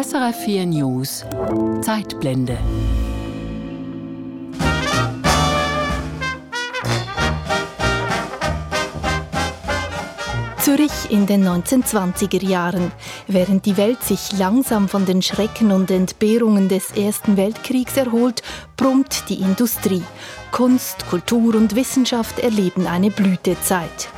SRF4 News Zeitblende. Zürich in den 1920er Jahren. Während die Welt sich langsam von den Schrecken und Entbehrungen des Ersten Weltkriegs erholt, brummt die Industrie. Kunst, Kultur und Wissenschaft erleben eine Blütezeit.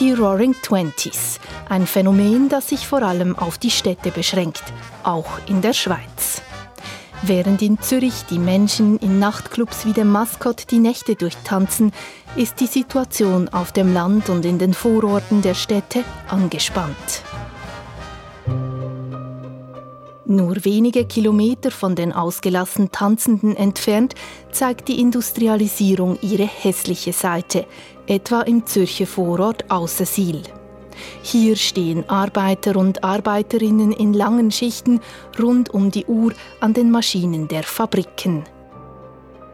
Die Roaring Twenties, ein Phänomen, das sich vor allem auf die Städte beschränkt, auch in der Schweiz. Während in Zürich die Menschen in Nachtclubs wie dem Maskott die Nächte durchtanzen, ist die Situation auf dem Land und in den Vororten der Städte angespannt. Nur wenige Kilometer von den ausgelassen Tanzenden entfernt zeigt die Industrialisierung ihre hässliche Seite, etwa im Zürcher Vorort Aussersiel. Hier stehen Arbeiter und Arbeiterinnen in langen Schichten rund um die Uhr an den Maschinen der Fabriken.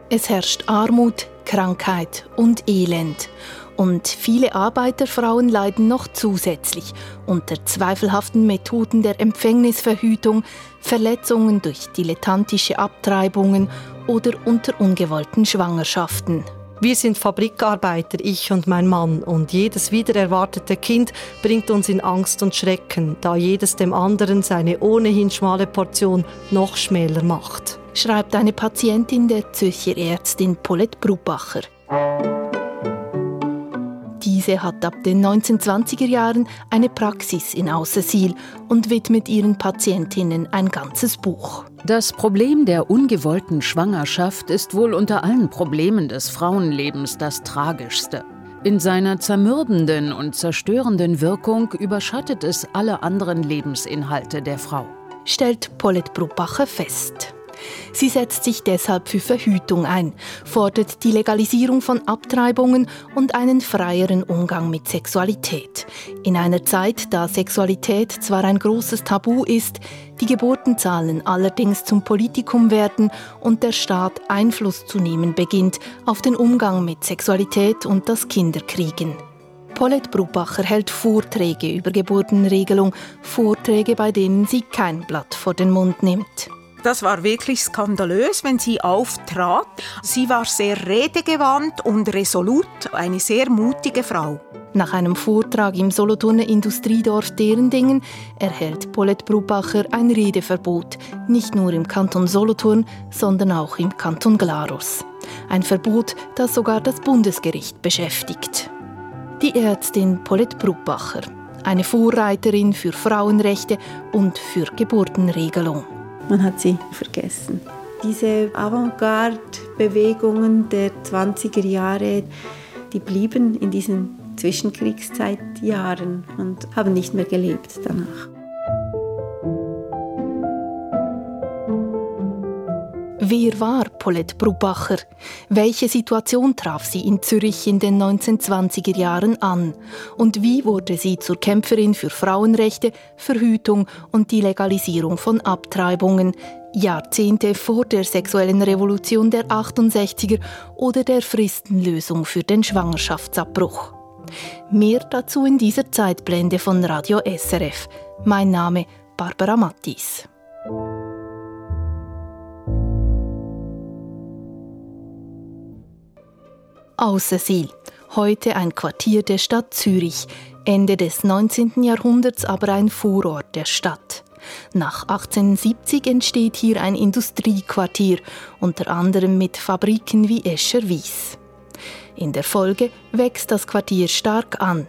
Es herrscht Armut, Krankheit und Elend. Und viele Arbeiterfrauen leiden noch zusätzlich unter zweifelhaften Methoden der Empfängnisverhütung, Verletzungen durch dilettantische Abtreibungen oder unter ungewollten Schwangerschaften. Wir sind Fabrikarbeiter, ich und mein Mann, und jedes wiedererwartete Kind bringt uns in Angst und Schrecken, da jedes dem anderen seine ohnehin schmale Portion noch schmäler macht. Schreibt eine Patientin der Zürcher Ärztin Paulette Brubacher. Diese hat ab den 1920er Jahren eine Praxis in Aussersiel und widmet ihren Patientinnen ein ganzes Buch. Das Problem der ungewollten Schwangerschaft ist wohl unter allen Problemen des Frauenlebens das tragischste. In seiner zermürbenden und zerstörenden Wirkung überschattet es alle anderen Lebensinhalte der Frau. Stellt Paulette Brubacher fest. Sie setzt sich deshalb für Verhütung ein, fordert die Legalisierung von Abtreibungen und einen freieren Umgang mit Sexualität. In einer Zeit, da Sexualität zwar ein großes Tabu ist, die Geburtenzahlen allerdings zum Politikum werden und der Staat Einfluss zu nehmen beginnt auf den Umgang mit Sexualität und das Kinderkriegen. Paulette Brubacher hält Vorträge über Geburtenregelung, Vorträge, bei denen sie kein Blatt vor den Mund nimmt. Das war wirklich skandalös, wenn sie auftrat. Sie war sehr redegewandt und resolut, eine sehr mutige Frau. Nach einem Vortrag im Solothurner Industriedorf Derendingen erhält Paulette Brubacher ein Redeverbot, nicht nur im Kanton Solothurn, sondern auch im Kanton Glarus. Ein Verbot, das sogar das Bundesgericht beschäftigt. Die Ärztin Paulette Brubacher, eine Vorreiterin für Frauenrechte und für Geburtenregelung. Man hat sie vergessen. Diese Avantgarde-Bewegungen der 20er Jahre, die blieben in diesen Zwischenkriegszeitjahren und haben nicht mehr gelebt danach. Wer war Paulette Brubacher? Welche Situation traf sie in Zürich in den 1920er Jahren an? Und wie wurde sie zur Kämpferin für Frauenrechte, Verhütung und die Legalisierung von Abtreibungen, Jahrzehnte vor der sexuellen Revolution der 68er oder der Fristenlösung für den Schwangerschaftsabbruch? Mehr dazu in dieser Zeitblende von Radio SRF. Mein Name Barbara Mattis. Aussersiel, heute ein Quartier der Stadt Zürich, Ende des 19. Jahrhunderts aber ein Vorort der Stadt. Nach 1870 entsteht hier ein Industriequartier, unter anderem mit Fabriken wie Escher Wies. In der Folge wächst das Quartier stark an.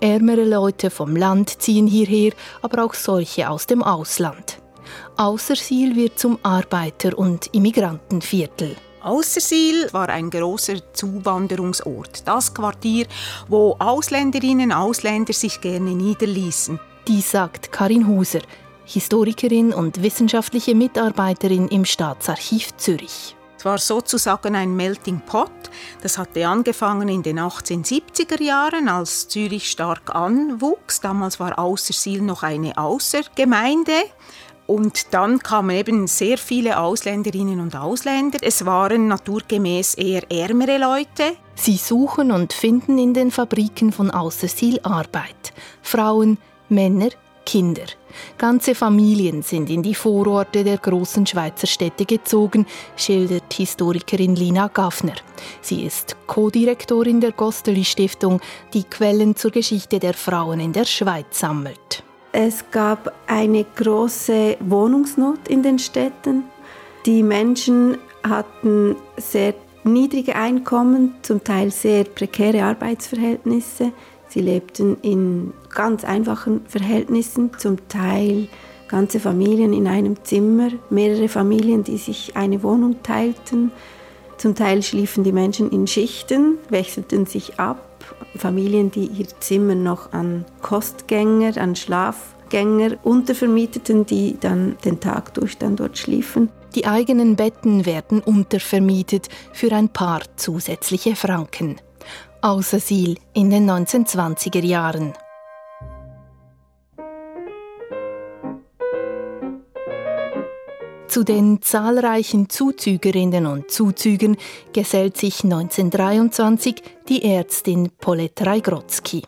Ärmere Leute vom Land ziehen hierher, aber auch solche aus dem Ausland. Außersiel wird zum Arbeiter- und Immigrantenviertel. Aussersiel war ein großer Zuwanderungsort. Das Quartier, wo Ausländerinnen und Ausländer sich gerne niederließen. Dies sagt Karin Huser, Historikerin und wissenschaftliche Mitarbeiterin im Staatsarchiv Zürich. Es war sozusagen ein Melting Pot. Das hatte angefangen in den 1870er Jahren, als Zürich stark anwuchs. Damals war Aussersiel noch eine Außergemeinde. Und dann kamen eben sehr viele Ausländerinnen und Ausländer. Es waren naturgemäß eher ärmere Leute. Sie suchen und finden in den Fabriken von Außersiel Arbeit. Frauen, Männer, Kinder. Ganze Familien sind in die Vororte der großen Schweizer Städte gezogen, schildert Historikerin Lina Gaffner. Sie ist Co-Direktorin der Gosteli Stiftung, die Quellen zur Geschichte der Frauen in der Schweiz sammelt. Es gab eine große Wohnungsnot in den Städten. Die Menschen hatten sehr niedrige Einkommen, zum Teil sehr prekäre Arbeitsverhältnisse. Sie lebten in ganz einfachen Verhältnissen, zum Teil ganze Familien in einem Zimmer, mehrere Familien, die sich eine Wohnung teilten. Zum Teil schliefen die Menschen in Schichten, wechselten sich ab. Familien, die ihr Zimmer noch an Kostgänger, an Schlafgänger untervermieteten, die dann den Tag durch dann dort schliefen. Die eigenen Betten werden untervermietet für ein paar zusätzliche Franken. Außersil in den 1920er Jahren. Zu den zahlreichen Zuzügerinnen und Zuzügern gesellt sich 1923 die Ärztin Paulette Rajgrodzki.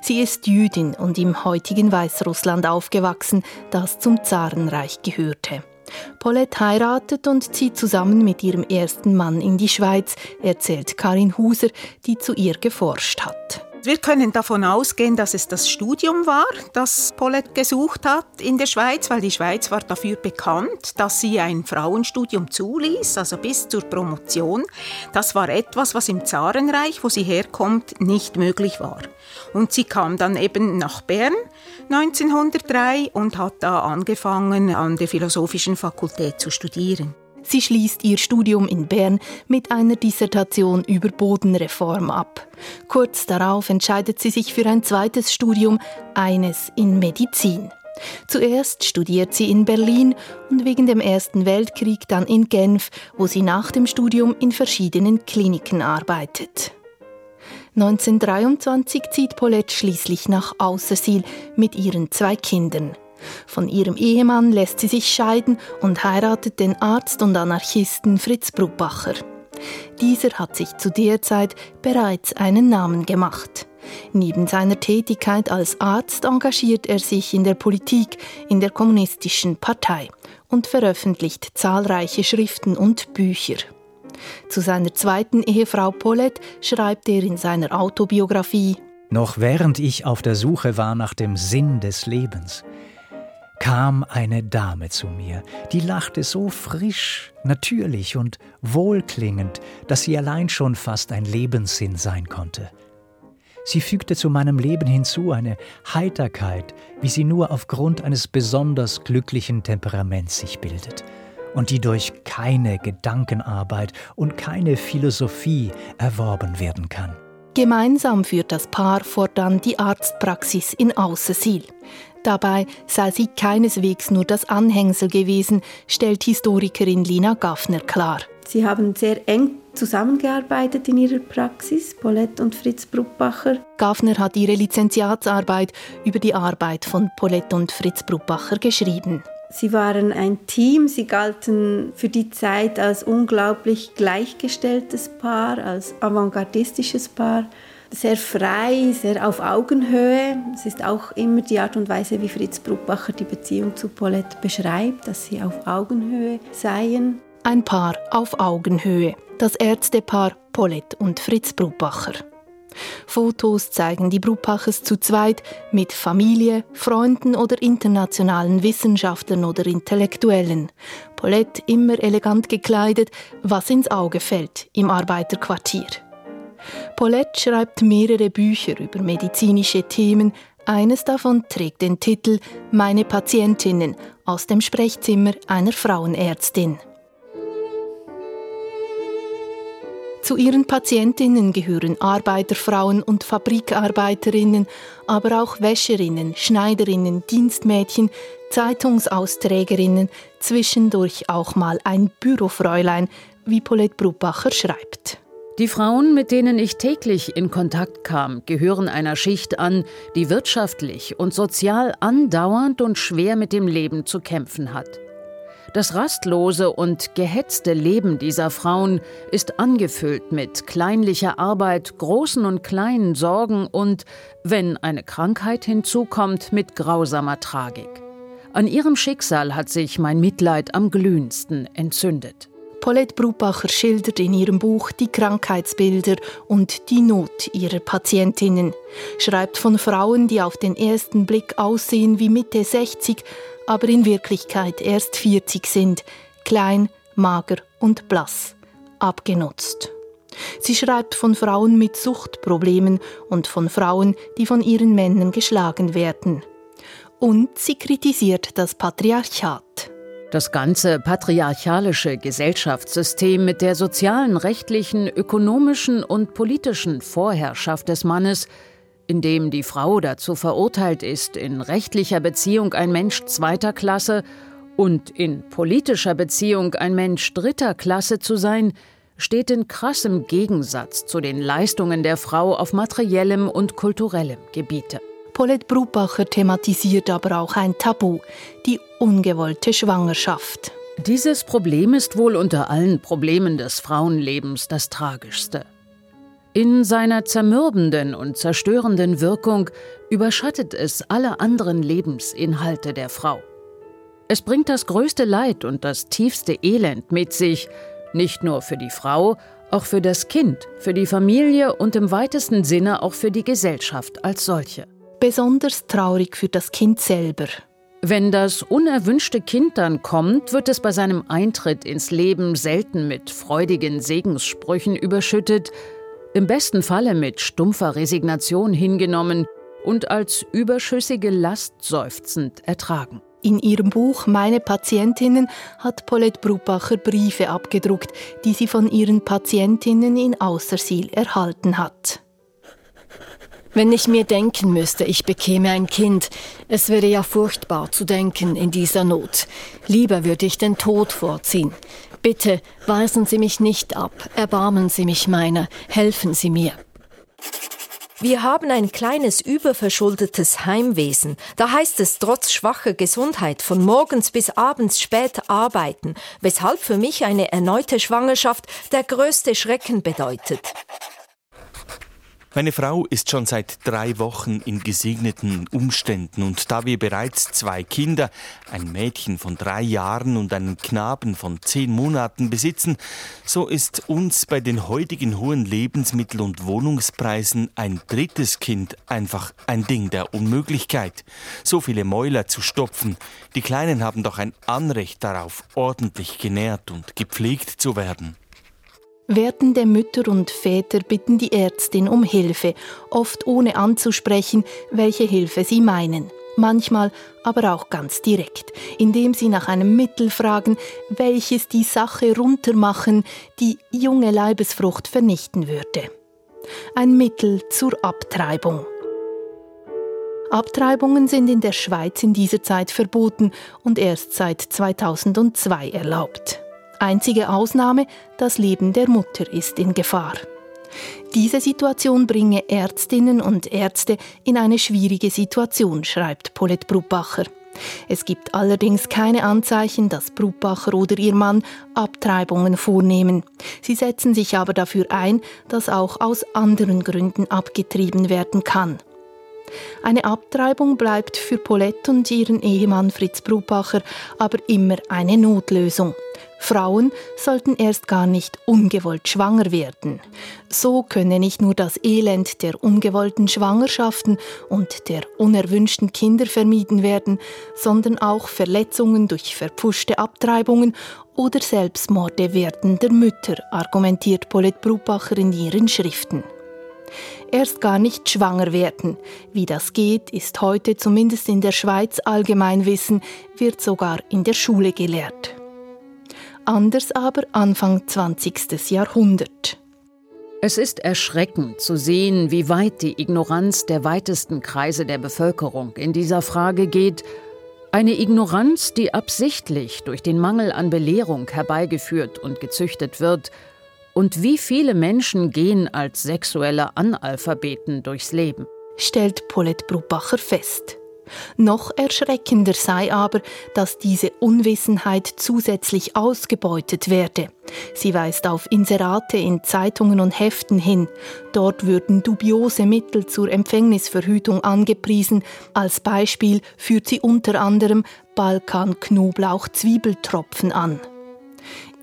Sie ist Jüdin und im heutigen Weißrussland aufgewachsen, das zum Zarenreich gehörte. Paulette heiratet und zieht zusammen mit ihrem ersten Mann in die Schweiz, erzählt Karin Huser, die zu ihr geforscht hat. Wir können davon ausgehen, dass es das Studium war, das Paulette gesucht hat in der Schweiz, weil die Schweiz war dafür bekannt, dass sie ein Frauenstudium zuließ, also bis zur Promotion. Das war etwas, was im Zarenreich, wo sie herkommt, nicht möglich war. Und sie kam dann eben nach Bern 1903 und hat da angefangen, an der Philosophischen Fakultät zu studieren. Sie schließt ihr Studium in Bern mit einer Dissertation über Bodenreform ab. Kurz darauf entscheidet sie sich für ein zweites Studium, eines in Medizin. Zuerst studiert sie in Berlin und wegen dem Ersten Weltkrieg dann in Genf, wo sie nach dem Studium in verschiedenen Kliniken arbeitet. 1923 zieht Paulette schließlich nach Aussersil mit ihren zwei Kindern. Von ihrem Ehemann lässt sie sich scheiden und heiratet den Arzt und Anarchisten Fritz Brubacher. Dieser hat sich zu der Zeit bereits einen Namen gemacht. Neben seiner Tätigkeit als Arzt engagiert er sich in der Politik in der Kommunistischen Partei und veröffentlicht zahlreiche Schriften und Bücher. Zu seiner zweiten Ehefrau Paulette schreibt er in seiner Autobiografie Noch während ich auf der Suche war nach dem Sinn des Lebens, kam eine Dame zu mir, die lachte so frisch, natürlich und wohlklingend, dass sie allein schon fast ein Lebenssinn sein konnte. Sie fügte zu meinem Leben hinzu eine Heiterkeit, wie sie nur aufgrund eines besonders glücklichen Temperaments sich bildet und die durch keine Gedankenarbeit und keine Philosophie erworben werden kann. Gemeinsam führt das Paar fortan die Arztpraxis in Außersil. Dabei sei sie keineswegs nur das Anhängsel gewesen, stellt Historikerin Lina Gaffner klar. Sie haben sehr eng zusammengearbeitet in ihrer Praxis, Paulette und Fritz Bruckbacher. Gaffner hat ihre Lizenziatsarbeit über die Arbeit von Paulette und Fritz Bruckbacher geschrieben. Sie waren ein Team, sie galten für die Zeit als unglaublich gleichgestelltes Paar, als avantgardistisches Paar sehr frei, sehr auf Augenhöhe. Es ist auch immer die Art und Weise, wie Fritz Bruckbacher die Beziehung zu Paulette beschreibt, dass sie auf Augenhöhe seien. Ein Paar auf Augenhöhe, das Ärztepaar Paulette und Fritz Bruckbacher. Fotos zeigen die Bruckbachers zu zweit mit Familie, Freunden oder internationalen Wissenschaftlern oder Intellektuellen. Paulette immer elegant gekleidet, was ins Auge fällt im Arbeiterquartier. Paulette schreibt mehrere Bücher über medizinische Themen. Eines davon trägt den Titel Meine Patientinnen aus dem Sprechzimmer einer Frauenärztin. Zu ihren Patientinnen gehören Arbeiterfrauen und Fabrikarbeiterinnen, aber auch Wäscherinnen, Schneiderinnen, Dienstmädchen, Zeitungsausträgerinnen, zwischendurch auch mal ein Bürofräulein, wie Paulette Brubacher schreibt. Die Frauen, mit denen ich täglich in Kontakt kam, gehören einer Schicht an, die wirtschaftlich und sozial andauernd und schwer mit dem Leben zu kämpfen hat. Das rastlose und gehetzte Leben dieser Frauen ist angefüllt mit kleinlicher Arbeit, großen und kleinen Sorgen und, wenn eine Krankheit hinzukommt, mit grausamer Tragik. An ihrem Schicksal hat sich mein Mitleid am glühendsten entzündet. Paulette Brubacher schildert in ihrem Buch die Krankheitsbilder und die Not ihrer Patientinnen, schreibt von Frauen, die auf den ersten Blick aussehen wie Mitte 60, aber in Wirklichkeit erst 40 sind, klein, mager und blass, abgenutzt. Sie schreibt von Frauen mit Suchtproblemen und von Frauen, die von ihren Männern geschlagen werden. Und sie kritisiert das Patriarchat. Das ganze patriarchalische Gesellschaftssystem mit der sozialen, rechtlichen, ökonomischen und politischen Vorherrschaft des Mannes, in dem die Frau dazu verurteilt ist, in rechtlicher Beziehung ein Mensch zweiter Klasse und in politischer Beziehung ein Mensch dritter Klasse zu sein, steht in krassem Gegensatz zu den Leistungen der Frau auf materiellem und kulturellem Gebiete. Paulette Brubacher thematisiert aber auch ein Tabu, die ungewollte Schwangerschaft. Dieses Problem ist wohl unter allen Problemen des Frauenlebens das tragischste. In seiner zermürbenden und zerstörenden Wirkung überschattet es alle anderen Lebensinhalte der Frau. Es bringt das größte Leid und das tiefste Elend mit sich, nicht nur für die Frau, auch für das Kind, für die Familie und im weitesten Sinne auch für die Gesellschaft als solche besonders traurig für das Kind selber. Wenn das unerwünschte Kind dann kommt, wird es bei seinem Eintritt ins Leben selten mit freudigen Segenssprüchen überschüttet, im besten Falle mit stumpfer Resignation hingenommen und als überschüssige Last seufzend ertragen. In ihrem Buch Meine Patientinnen hat Paulette Brubacher Briefe abgedruckt, die sie von ihren Patientinnen in Außersil erhalten hat. Wenn ich mir denken müsste, ich bekäme ein Kind, es wäre ja furchtbar zu denken in dieser Not. Lieber würde ich den Tod vorziehen. Bitte weisen Sie mich nicht ab, erbarmen Sie mich meiner, helfen Sie mir. Wir haben ein kleines überverschuldetes Heimwesen. Da heißt es trotz schwacher Gesundheit von morgens bis abends spät arbeiten, weshalb für mich eine erneute Schwangerschaft der größte Schrecken bedeutet. Meine Frau ist schon seit drei Wochen in gesegneten Umständen und da wir bereits zwei Kinder, ein Mädchen von drei Jahren und einen Knaben von zehn Monaten besitzen, so ist uns bei den heutigen hohen Lebensmittel- und Wohnungspreisen ein drittes Kind einfach ein Ding der Unmöglichkeit. So viele Mäuler zu stopfen. Die Kleinen haben doch ein Anrecht darauf, ordentlich genährt und gepflegt zu werden. Werdende Mütter und Väter bitten die Ärztin um Hilfe, oft ohne anzusprechen, welche Hilfe sie meinen. Manchmal aber auch ganz direkt, indem sie nach einem Mittel fragen, welches die Sache runtermachen, die junge Leibesfrucht vernichten würde. Ein Mittel zur Abtreibung. Abtreibungen sind in der Schweiz in dieser Zeit verboten und erst seit 2002 erlaubt. Einzige Ausnahme, das Leben der Mutter ist in Gefahr. Diese Situation bringe Ärztinnen und Ärzte in eine schwierige Situation, schreibt Paulette Brubacher. Es gibt allerdings keine Anzeichen, dass Brubacher oder ihr Mann Abtreibungen vornehmen. Sie setzen sich aber dafür ein, dass auch aus anderen Gründen abgetrieben werden kann. Eine Abtreibung bleibt für Paulette und ihren Ehemann Fritz Brubacher aber immer eine Notlösung. Frauen sollten erst gar nicht ungewollt schwanger werden. So könne nicht nur das Elend der ungewollten Schwangerschaften und der unerwünschten Kinder vermieden werden, sondern auch Verletzungen durch verpfuschte Abtreibungen oder Selbstmorde werdender Mütter, argumentiert Paulette Brubacher in ihren Schriften erst gar nicht schwanger werden. Wie das geht, ist heute zumindest in der Schweiz Allgemeinwissen, wird sogar in der Schule gelehrt anders aber Anfang 20. Jahrhundert. Es ist erschreckend zu sehen, wie weit die Ignoranz der weitesten Kreise der Bevölkerung in dieser Frage geht, eine Ignoranz, die absichtlich durch den Mangel an Belehrung herbeigeführt und gezüchtet wird, und wie viele Menschen gehen als sexuelle Analphabeten durchs Leben, stellt Paulette Brubacher fest. Noch erschreckender sei aber, dass diese Unwissenheit zusätzlich ausgebeutet werde. Sie weist auf Inserate in Zeitungen und Heften hin. Dort würden dubiose Mittel zur Empfängnisverhütung angepriesen. Als Beispiel führt sie unter anderem Balkan-Knoblauch-Zwiebeltropfen an.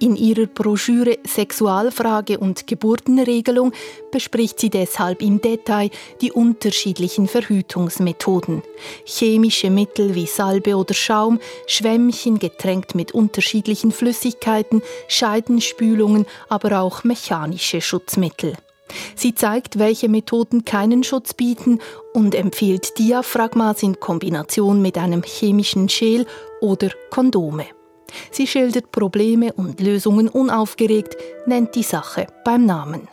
In ihrer Broschüre Sexualfrage und Geburtenregelung bespricht sie deshalb im Detail die unterschiedlichen Verhütungsmethoden. Chemische Mittel wie Salbe oder Schaum, Schwämmchen getränkt mit unterschiedlichen Flüssigkeiten, Scheidenspülungen, aber auch mechanische Schutzmittel. Sie zeigt, welche Methoden keinen Schutz bieten und empfiehlt Diaphragmas in Kombination mit einem chemischen Schäl oder Kondome. Sie schildert Probleme und Lösungen unaufgeregt, nennt die Sache beim Namen.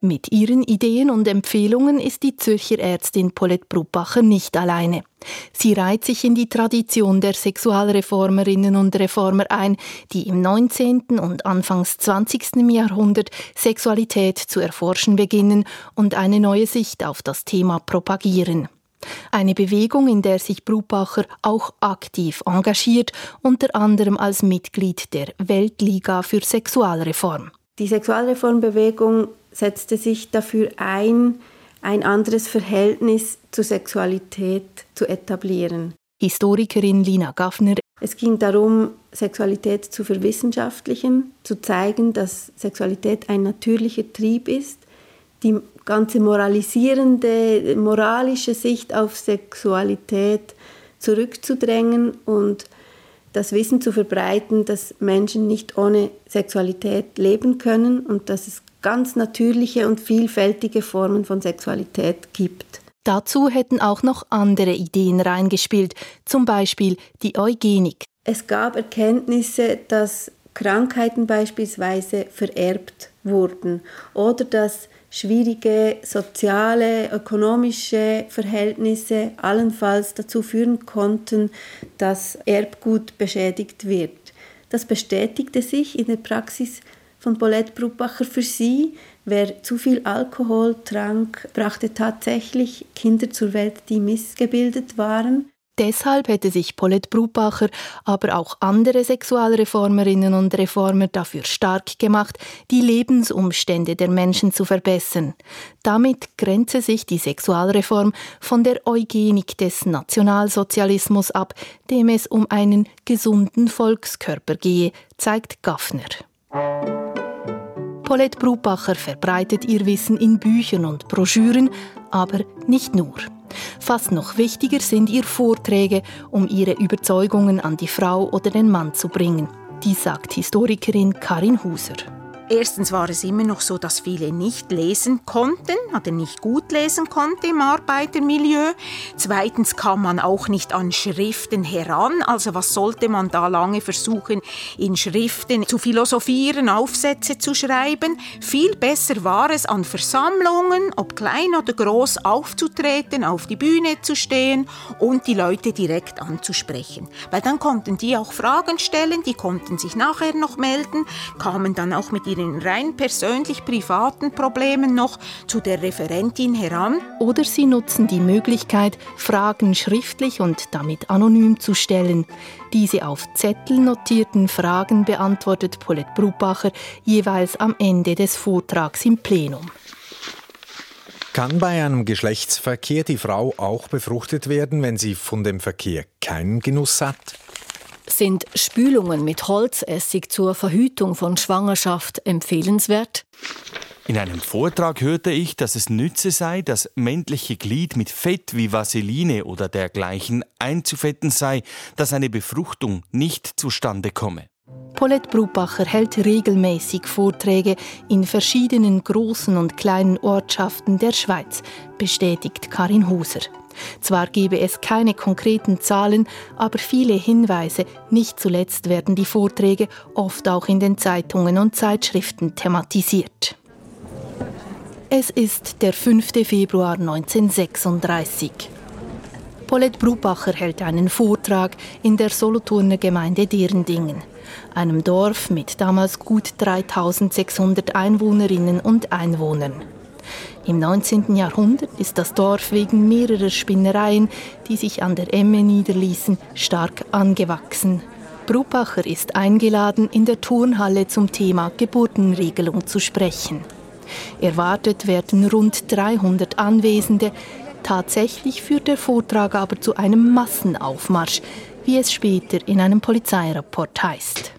Mit ihren Ideen und Empfehlungen ist die Zürcher Ärztin Paulette Brubacher nicht alleine. Sie reiht sich in die Tradition der Sexualreformerinnen und Reformer ein, die im 19. und Anfangs 20. Jahrhundert Sexualität zu erforschen beginnen und eine neue Sicht auf das Thema propagieren. Eine Bewegung, in der sich Brubacher auch aktiv engagiert, unter anderem als Mitglied der Weltliga für Sexualreform. Die Sexualreformbewegung setzte sich dafür ein, ein anderes Verhältnis zur Sexualität zu etablieren. Historikerin Lina Gaffner. Es ging darum, Sexualität zu verwissenschaftlichen, zu zeigen, dass Sexualität ein natürlicher Trieb ist, die ganze moralisierende, moralische Sicht auf Sexualität zurückzudrängen und das Wissen zu verbreiten, dass Menschen nicht ohne Sexualität leben können und dass es ganz natürliche und vielfältige Formen von Sexualität gibt. Dazu hätten auch noch andere Ideen reingespielt, zum Beispiel die Eugenik. Es gab Erkenntnisse, dass Krankheiten beispielsweise vererbt wurden oder dass schwierige soziale, ökonomische Verhältnisse allenfalls dazu führen konnten, dass Erbgut beschädigt wird. Das bestätigte sich in der Praxis von Paulette Brubacher für sie. Wer zu viel Alkohol trank, brachte tatsächlich Kinder zur Welt, die missgebildet waren. Deshalb hätte sich Paulette Brubacher, aber auch andere Sexualreformerinnen und Reformer dafür stark gemacht, die Lebensumstände der Menschen zu verbessern. Damit grenze sich die Sexualreform von der Eugenik des Nationalsozialismus ab, dem es um einen gesunden Volkskörper gehe, zeigt Gaffner. Paulette Brubacher verbreitet ihr Wissen in Büchern und Broschüren, aber nicht nur. Fast noch wichtiger sind ihr Vorträge, um ihre Überzeugungen an die Frau oder den Mann zu bringen. Die sagt Historikerin Karin Huser. Erstens war es immer noch so, dass viele nicht lesen konnten oder nicht gut lesen konnten im Arbeitermilieu. Zweitens kam man auch nicht an Schriften heran. Also was sollte man da lange versuchen, in Schriften zu philosophieren, Aufsätze zu schreiben? Viel besser war es, an Versammlungen, ob klein oder groß, aufzutreten, auf die Bühne zu stehen und die Leute direkt anzusprechen. Weil dann konnten die auch Fragen stellen, die konnten sich nachher noch melden, kamen dann auch mit ihren ihren rein persönlich privaten Problemen noch zu der Referentin heran. Oder sie nutzen die Möglichkeit, Fragen schriftlich und damit anonym zu stellen. Diese auf Zettel notierten Fragen beantwortet Paulette Brubacher jeweils am Ende des Vortrags im Plenum. Kann bei einem Geschlechtsverkehr die Frau auch befruchtet werden, wenn sie von dem Verkehr keinen Genuss hat? Sind Spülungen mit Holzessig zur Verhütung von Schwangerschaft empfehlenswert? In einem Vortrag hörte ich, dass es nütze sei, das männliche Glied mit Fett wie Vaseline oder dergleichen einzufetten sei, dass eine Befruchtung nicht zustande komme. Paulette Brubacher hält regelmäßig Vorträge in verschiedenen großen und kleinen Ortschaften der Schweiz, bestätigt Karin Huser. Zwar gebe es keine konkreten Zahlen, aber viele Hinweise, nicht zuletzt werden die Vorträge oft auch in den Zeitungen und Zeitschriften thematisiert. Es ist der 5. Februar 1936. Paulette Brubacher hält einen Vortrag in der Solothurner Gemeinde Derendingen, einem Dorf mit damals gut 3600 Einwohnerinnen und Einwohnern. Im 19. Jahrhundert ist das Dorf wegen mehrerer Spinnereien, die sich an der Emme niederließen, stark angewachsen. Brubacher ist eingeladen, in der Turnhalle zum Thema Geburtenregelung zu sprechen. Erwartet werden rund 300 Anwesende. Tatsächlich führt der Vortrag aber zu einem Massenaufmarsch, wie es später in einem Polizeirapport heißt.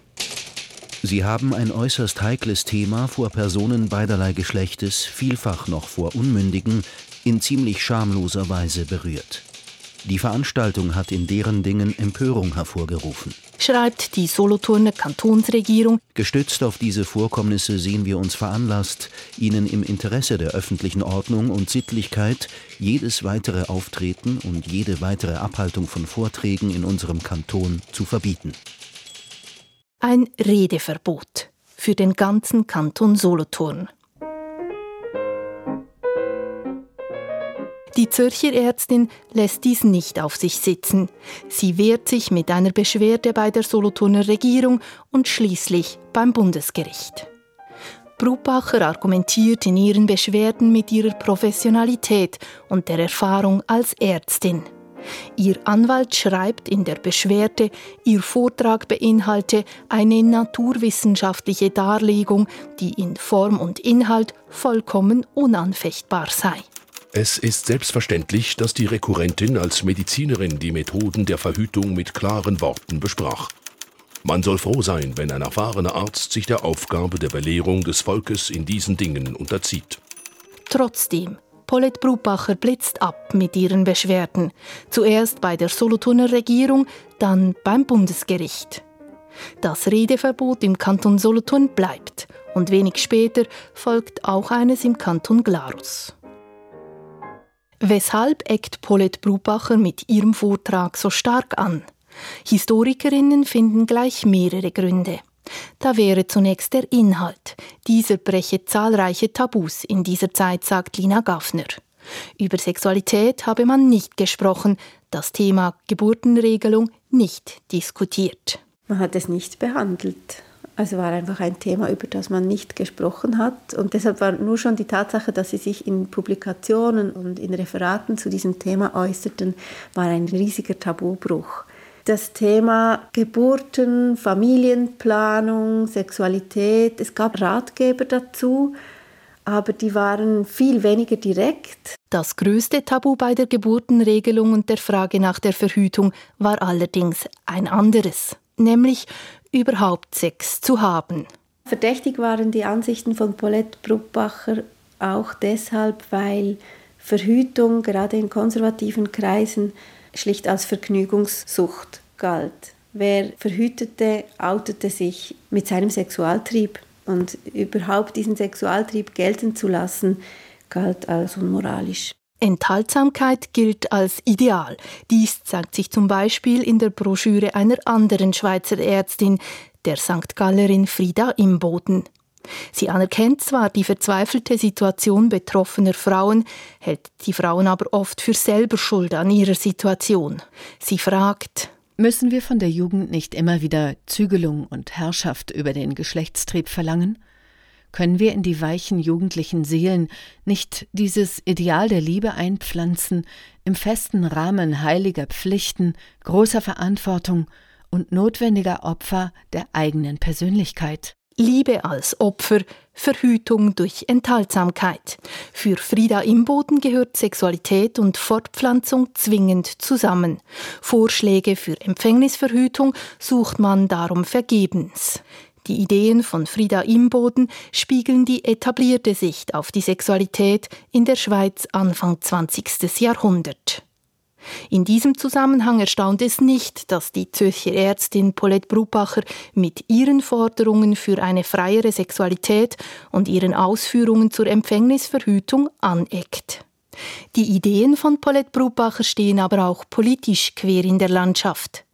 Sie haben ein äußerst heikles Thema vor Personen beiderlei Geschlechtes, vielfach noch vor Unmündigen, in ziemlich schamloser Weise berührt. Die Veranstaltung hat in deren Dingen Empörung hervorgerufen. Schreibt die Solothurner Kantonsregierung. Gestützt auf diese Vorkommnisse sehen wir uns veranlasst, Ihnen im Interesse der öffentlichen Ordnung und Sittlichkeit jedes weitere Auftreten und jede weitere Abhaltung von Vorträgen in unserem Kanton zu verbieten. Ein Redeverbot für den ganzen Kanton Solothurn. Die Zürcher Ärztin lässt dies nicht auf sich sitzen. Sie wehrt sich mit einer Beschwerde bei der Solothurner Regierung und schließlich beim Bundesgericht. Brubacher argumentiert in ihren Beschwerden mit ihrer Professionalität und der Erfahrung als Ärztin. Ihr Anwalt schreibt in der Beschwerde, ihr Vortrag beinhalte eine naturwissenschaftliche Darlegung, die in Form und Inhalt vollkommen unanfechtbar sei. Es ist selbstverständlich, dass die Rekurrentin als Medizinerin die Methoden der Verhütung mit klaren Worten besprach. Man soll froh sein, wenn ein erfahrener Arzt sich der Aufgabe der Belehrung des Volkes in diesen Dingen unterzieht. Trotzdem, Paulette Brubacher blitzt ab mit ihren Beschwerden. Zuerst bei der Solothurner Regierung, dann beim Bundesgericht. Das Redeverbot im Kanton Solothurn bleibt und wenig später folgt auch eines im Kanton Glarus. Weshalb eckt Paulette Brubacher mit ihrem Vortrag so stark an? Historikerinnen finden gleich mehrere Gründe. Da wäre zunächst der Inhalt. Dieser breche zahlreiche Tabus in dieser Zeit, sagt Lina Gaffner. Über Sexualität habe man nicht gesprochen, das Thema Geburtenregelung nicht diskutiert. Man hat es nicht behandelt. Also war einfach ein Thema, über das man nicht gesprochen hat. Und deshalb war nur schon die Tatsache, dass sie sich in Publikationen und in Referaten zu diesem Thema äußerten, war ein riesiger Tabubruch. Das Thema Geburten, Familienplanung, Sexualität, es gab Ratgeber dazu, aber die waren viel weniger direkt. Das größte Tabu bei der Geburtenregelung und der Frage nach der Verhütung war allerdings ein anderes, nämlich überhaupt Sex zu haben. Verdächtig waren die Ansichten von Paulette Bruckbacher auch deshalb, weil Verhütung gerade in konservativen Kreisen schlicht als Vergnügungssucht galt. Wer verhütete, outete sich mit seinem Sexualtrieb und überhaupt diesen Sexualtrieb gelten zu lassen, galt als unmoralisch. Enthaltsamkeit gilt als Ideal. Dies zeigt sich zum Beispiel in der Broschüre einer anderen Schweizer Ärztin, der St. Gallerin Frieda Imboden. Sie anerkennt zwar die verzweifelte Situation betroffener Frauen, hält die Frauen aber oft für selber schuld an ihrer Situation. Sie fragt, Müssen wir von der Jugend nicht immer wieder Zügelung und Herrschaft über den Geschlechtstrieb verlangen? Können wir in die weichen jugendlichen Seelen nicht dieses Ideal der Liebe einpflanzen, im festen Rahmen heiliger Pflichten, großer Verantwortung und notwendiger Opfer der eigenen Persönlichkeit? Liebe als Opfer, Verhütung durch Enthaltsamkeit. Für Frieda Imboden gehört Sexualität und Fortpflanzung zwingend zusammen. Vorschläge für Empfängnisverhütung sucht man darum vergebens. Die Ideen von Frieda Imboden spiegeln die etablierte Sicht auf die Sexualität in der Schweiz Anfang 20. Jahrhundert. In diesem Zusammenhang erstaunt es nicht, dass die Zürcher Ärztin Paulette Brubacher mit ihren Forderungen für eine freiere Sexualität und ihren Ausführungen zur Empfängnisverhütung aneckt. Die Ideen von Paulette Brubacher stehen aber auch politisch quer in der Landschaft.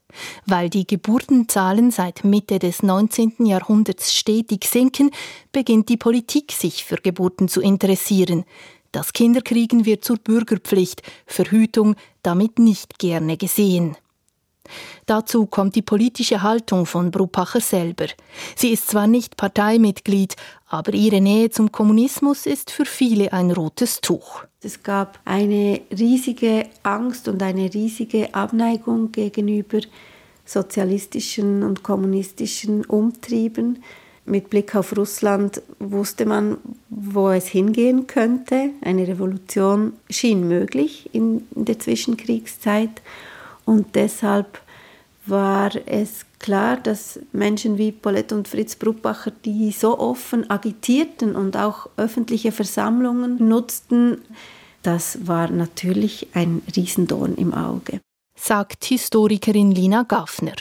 Weil die Geburtenzahlen seit Mitte des 19. Jahrhunderts stetig sinken, beginnt die Politik sich für Geburten zu interessieren. Das Kinderkriegen wird zur Bürgerpflicht, Verhütung damit nicht gerne gesehen. Dazu kommt die politische Haltung von Brupacher selber. Sie ist zwar nicht Parteimitglied, Aber ihre Nähe zum Kommunismus ist für viele ein rotes Tuch. Es gab eine riesige Angst und eine riesige Abneigung gegenüber sozialistischen und kommunistischen Umtrieben. Mit Blick auf Russland wusste man, wo es hingehen könnte. Eine Revolution schien möglich in der Zwischenkriegszeit und deshalb war es klar, dass Menschen wie Paulette und Fritz Bruckbacher, die so offen agitierten und auch öffentliche Versammlungen nutzten, das war natürlich ein Riesendorn im Auge. Sagt Historikerin Lina Gaffner.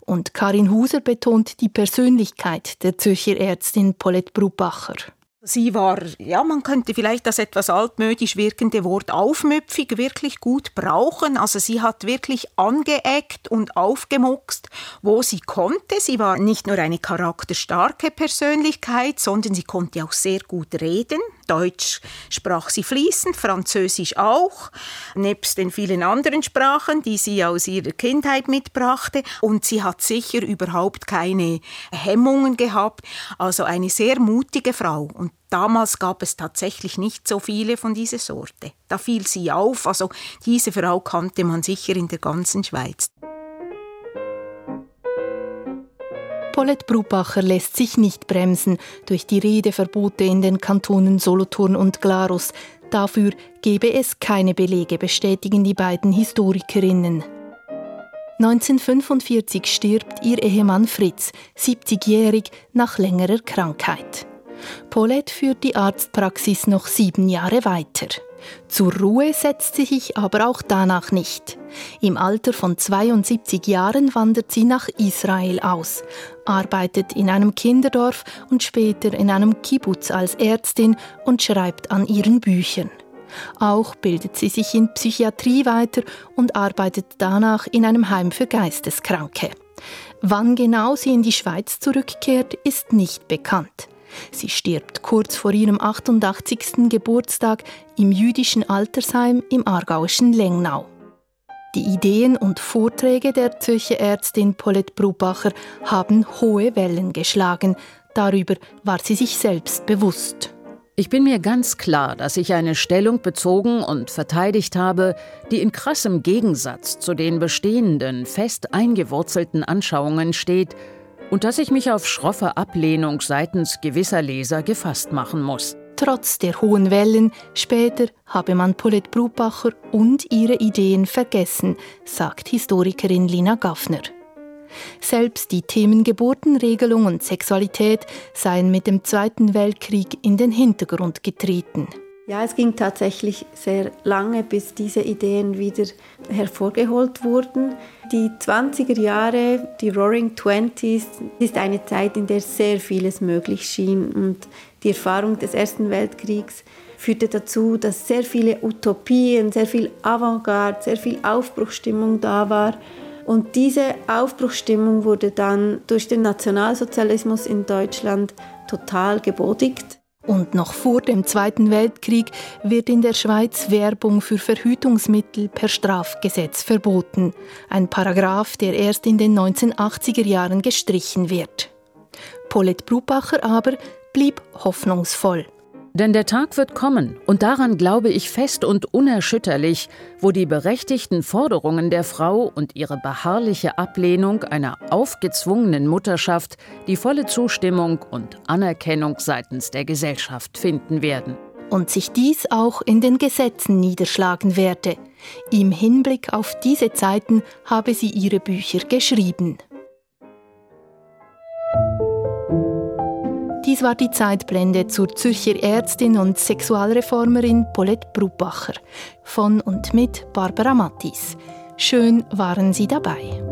Und Karin Huser betont die Persönlichkeit der Zürcher Ärztin Paulette Bruckbacher. Sie war, ja, man könnte vielleicht das etwas altmodisch wirkende Wort aufmüpfig wirklich gut brauchen. Also sie hat wirklich angeeckt und aufgemuckst, wo sie konnte. Sie war nicht nur eine charakterstarke Persönlichkeit, sondern sie konnte auch sehr gut reden. Deutsch sprach sie fließend, Französisch auch, nebst den vielen anderen Sprachen, die sie aus ihrer Kindheit mitbrachte. Und sie hat sicher überhaupt keine Hemmungen gehabt. Also eine sehr mutige Frau. Und Damals gab es tatsächlich nicht so viele von dieser Sorte. Da fiel sie auf, also diese Frau kannte man sicher in der ganzen Schweiz. Paulette Brubacher lässt sich nicht bremsen durch die Redeverbote in den Kantonen Solothurn und Glarus. Dafür gebe es keine Belege, bestätigen die beiden Historikerinnen. 1945 stirbt ihr Ehemann Fritz, 70-jährig, nach längerer Krankheit. Paulette führt die Arztpraxis noch sieben Jahre weiter. Zur Ruhe setzt sie sich aber auch danach nicht. Im Alter von 72 Jahren wandert sie nach Israel aus, arbeitet in einem Kinderdorf und später in einem Kibbutz als Ärztin und schreibt an ihren Büchern. Auch bildet sie sich in Psychiatrie weiter und arbeitet danach in einem Heim für Geisteskranke. Wann genau sie in die Schweiz zurückkehrt, ist nicht bekannt. Sie stirbt kurz vor ihrem 88. Geburtstag im jüdischen Altersheim im aargauischen Lengnau. Die Ideen und Vorträge der Zürcher Ärztin Paulette Brubacher haben hohe Wellen geschlagen. Darüber war sie sich selbst bewusst. Ich bin mir ganz klar, dass ich eine Stellung bezogen und verteidigt habe, die in krassem Gegensatz zu den bestehenden, fest eingewurzelten Anschauungen steht, und dass ich mich auf schroffe Ablehnung seitens gewisser Leser gefasst machen muss. Trotz der hohen Wellen, später habe man Paulette Brubacher und ihre Ideen vergessen, sagt Historikerin Lina Gaffner. Selbst die Themen Geburtenregelung und Sexualität seien mit dem Zweiten Weltkrieg in den Hintergrund getreten. Ja, es ging tatsächlich sehr lange, bis diese Ideen wieder hervorgeholt wurden. Die 20er Jahre, die Roaring Twenties, ist eine Zeit, in der sehr vieles möglich schien. Und die Erfahrung des Ersten Weltkriegs führte dazu, dass sehr viele Utopien, sehr viel Avantgarde, sehr viel Aufbruchstimmung da war. Und diese Aufbruchstimmung wurde dann durch den Nationalsozialismus in Deutschland total gebodigt. Und noch vor dem Zweiten Weltkrieg wird in der Schweiz Werbung für Verhütungsmittel per Strafgesetz verboten. Ein Paragraph, der erst in den 1980er Jahren gestrichen wird. Paulette Brubacher aber blieb hoffnungsvoll. Denn der Tag wird kommen, und daran glaube ich fest und unerschütterlich, wo die berechtigten Forderungen der Frau und ihre beharrliche Ablehnung einer aufgezwungenen Mutterschaft die volle Zustimmung und Anerkennung seitens der Gesellschaft finden werden. Und sich dies auch in den Gesetzen niederschlagen werde. Im Hinblick auf diese Zeiten habe sie ihre Bücher geschrieben. Dies war die Zeitblende zur Zürcher Ärztin und Sexualreformerin Paulette Brubacher von und mit Barbara Mattis. Schön waren Sie dabei.